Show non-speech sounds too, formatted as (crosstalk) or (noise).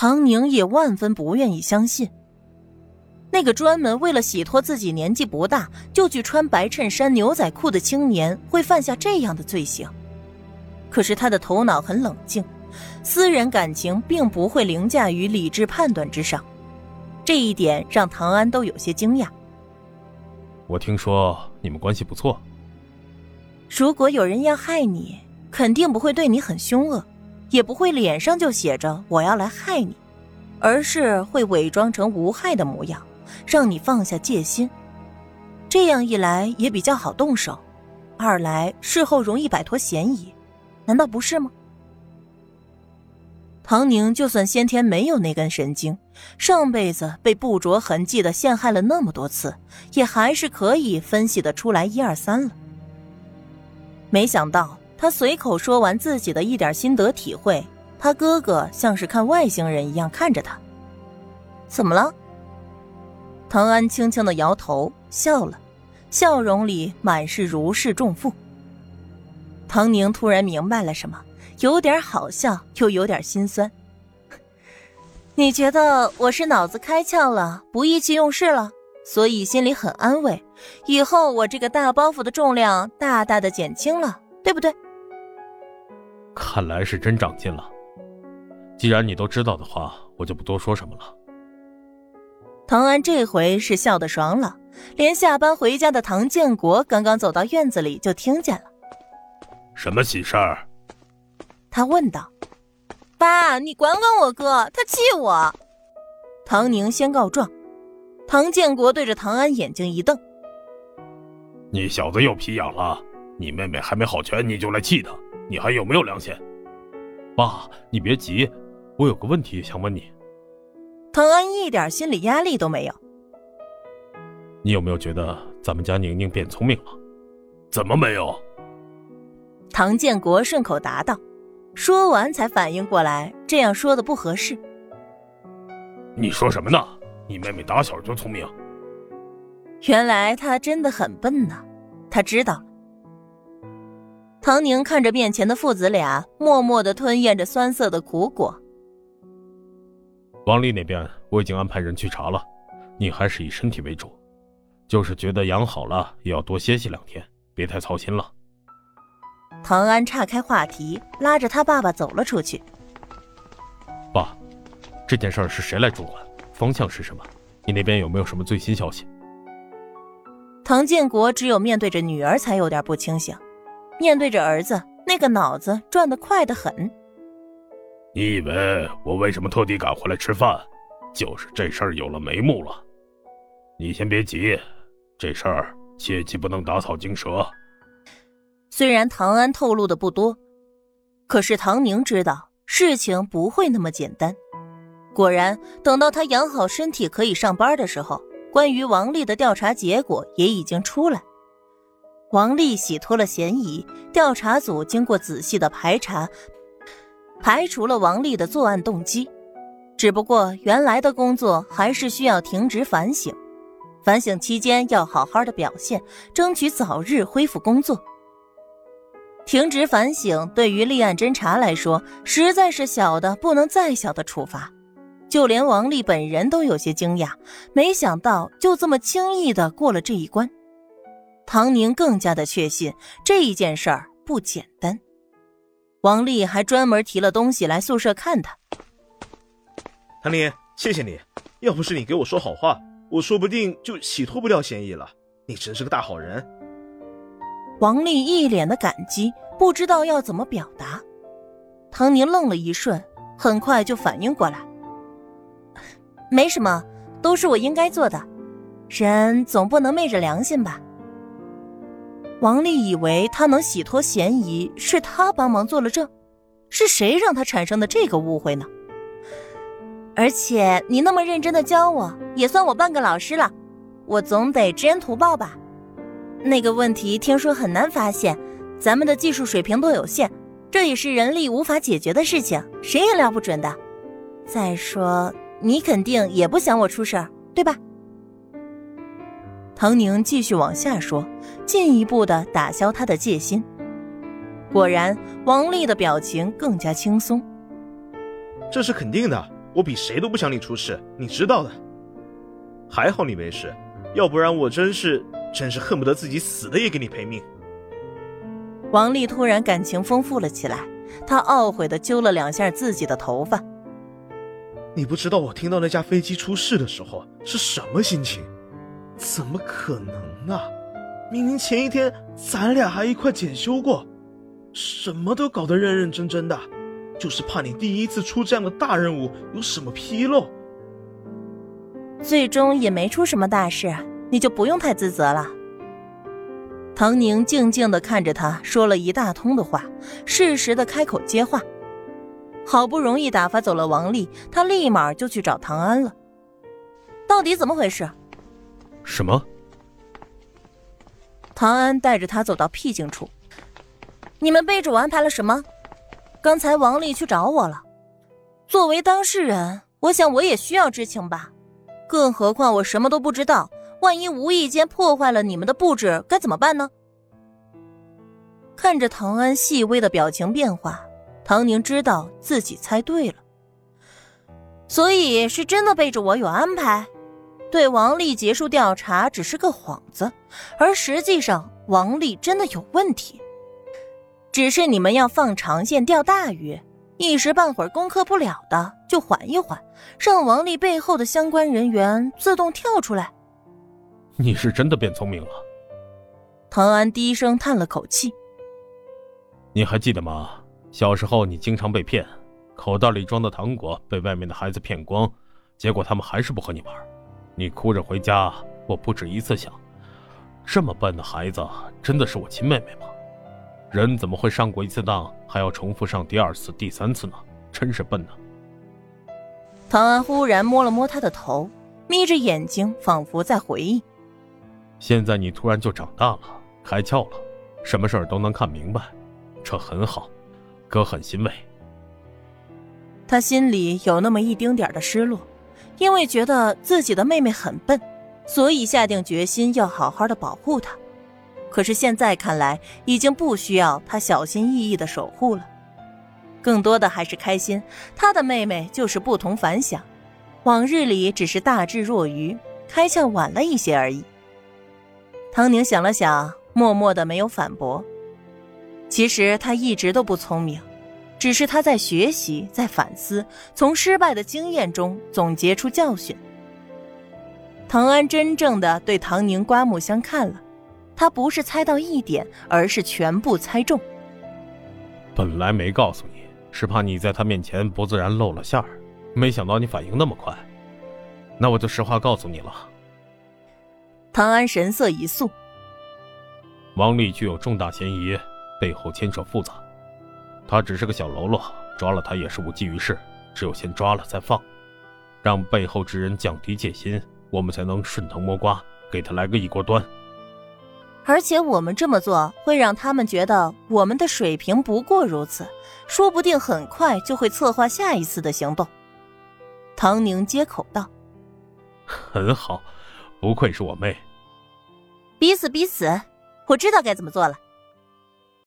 唐宁也万分不愿意相信，那个专门为了洗脱自己年纪不大就去穿白衬衫牛仔裤的青年会犯下这样的罪行。可是他的头脑很冷静，私人感情并不会凌驾于理智判断之上，这一点让唐安都有些惊讶。我听说你们关系不错。如果有人要害你，肯定不会对你很凶恶，也不会脸上就写着“我要来害你”，而是会伪装成无害的模样，让你放下戒心。这样一来也比较好动手，二来事后容易摆脱嫌疑，难道不是吗？唐宁就算先天没有那根神经，上辈子被不着痕迹的陷害了那么多次，也还是可以分析得出来一二三了。没想到他随口说完自己的一点心得体会，他哥哥像是看外星人一样看着他。怎么了？唐安轻轻的摇头，笑了，笑容里满是如释重负。唐宁突然明白了什么。有点好笑，又有点心酸。你觉得我是脑子开窍了，不意气用事了，所以心里很安慰。以后我这个大包袱的重量大大的减轻了，对不对？看来是真长进了。既然你都知道的话，我就不多说什么了。唐安这回是笑得爽了，连下班回家的唐建国刚刚走到院子里就听见了。什么喜事儿？他问道：“爸，你管管我哥，他气我。”唐宁先告状。唐建国对着唐安眼睛一瞪：“你小子又皮痒了？你妹妹还没好全，你就来气她？你还有没有良心？”爸，你别急，我有个问题想问你。唐安一点心理压力都没有。你有没有觉得咱们家宁宁变聪明了？怎么没有？唐建国顺口答道。说完，才反应过来，这样说的不合适。你说什么呢？你妹妹打小就聪明。原来她真的很笨呢。她知道了。唐宁看着面前的父子俩，默默的吞咽着酸涩的苦果。王丽那边我已经安排人去查了，你还是以身体为主，就是觉得养好了，也要多歇息两天，别太操心了。唐安岔开话题，拉着他爸爸走了出去。爸，这件事是谁来主管？方向是什么？你那边有没有什么最新消息？唐建国只有面对着女儿才有点不清醒，面对着儿子，那个脑子转得快得很。你以为我为什么特地赶回来吃饭？就是这事儿有了眉目了。你先别急，这事儿切记不能打草惊蛇。虽然唐安透露的不多，可是唐宁知道事情不会那么简单。果然，等到他养好身体可以上班的时候，关于王丽的调查结果也已经出来。王丽洗脱了嫌疑，调查组经过仔细的排查，排除了王丽的作案动机。只不过，原来的工作还是需要停职反省，反省期间要好好的表现，争取早日恢复工作。停职反省对于立案侦查来说，实在是小的不能再小的处罚，就连王丽本人都有些惊讶，没想到就这么轻易的过了这一关。唐宁更加的确信这一件事儿不简单。王丽还专门提了东西来宿舍看他。唐宁，谢谢你，要不是你给我说好话，我说不定就洗脱不掉嫌疑了。你真是个大好人。王丽一脸的感激，不知道要怎么表达。唐宁愣了一瞬，很快就反应过来：“ (laughs) 没什么，都是我应该做的。人总不能昧着良心吧？”王丽以为他能洗脱嫌疑是他帮忙做了证，是谁让他产生的这个误会呢？而且你那么认真的教我，也算我半个老师了，我总得知恩图报吧。那个问题听说很难发现，咱们的技术水平都有限，这也是人力无法解决的事情，谁也料不准的。再说，你肯定也不想我出事儿，对吧？唐宁继续往下说，进一步的打消他的戒心。果然，王丽的表情更加轻松。这是肯定的，我比谁都不想你出事，你知道的。还好你没事，要不然我真是真是恨不得自己死了也给你赔命。王丽突然感情丰富了起来，她懊悔的揪了两下自己的头发。你不知道我听到那架飞机出事的时候是什么心情？怎么可能啊！明明前一天咱俩还一块检修过，什么都搞得认认真真的，就是怕你第一次出这样的大任务有什么纰漏。最终也没出什么大事，你就不用太自责了。唐宁静静的看着他，说了一大通的话，适时的开口接话。好不容易打发走了王丽，他立马就去找唐安了。到底怎么回事？什么？唐安带着他走到僻静处。你们背着我安排了什么？刚才王丽去找我了。作为当事人，我想我也需要知情吧。更何况我什么都不知道，万一无意间破坏了你们的布置，该怎么办呢？看着唐安细微的表情变化，唐宁知道自己猜对了。所以是真的背着我有安排。对王丽结束调查只是个幌子，而实际上王丽真的有问题。只是你们要放长线钓大鱼，一时半会儿攻克不了的就缓一缓，让王丽背后的相关人员自动跳出来。你是真的变聪明了。唐安低声叹了口气。你还记得吗？小时候你经常被骗，口袋里装的糖果被外面的孩子骗光，结果他们还是不和你玩。你哭着回家，我不止一次想：这么笨的孩子，真的是我亲妹妹吗？人怎么会上过一次当，还要重复上第二次、第三次呢？真是笨呢。唐安忽然摸了摸他的头，眯着眼睛，仿佛在回忆。现在你突然就长大了，开窍了，什么事儿都能看明白，这很好，哥很欣慰。他心里有那么一丁点的失落。因为觉得自己的妹妹很笨，所以下定决心要好好的保护她。可是现在看来，已经不需要他小心翼翼的守护了。更多的还是开心，他的妹妹就是不同凡响。往日里只是大智若愚，开窍晚了一些而已。唐宁想了想，默默的没有反驳。其实他一直都不聪明。只是他在学习，在反思，从失败的经验中总结出教训。唐安真正的对唐宁刮目相看了，他不是猜到一点，而是全部猜中。本来没告诉你，是怕你在他面前不自然露了馅儿，没想到你反应那么快，那我就实话告诉你了。唐安神色一肃，王丽具有重大嫌疑，背后牵扯复杂。他只是个小喽啰，抓了他也是无济于事。只有先抓了再放，让背后之人降低戒心，我们才能顺藤摸瓜，给他来个一锅端。而且我们这么做会让他们觉得我们的水平不过如此，说不定很快就会策划下一次的行动。唐宁接口道：“很好，不愧是我妹。彼此彼此，我知道该怎么做了。”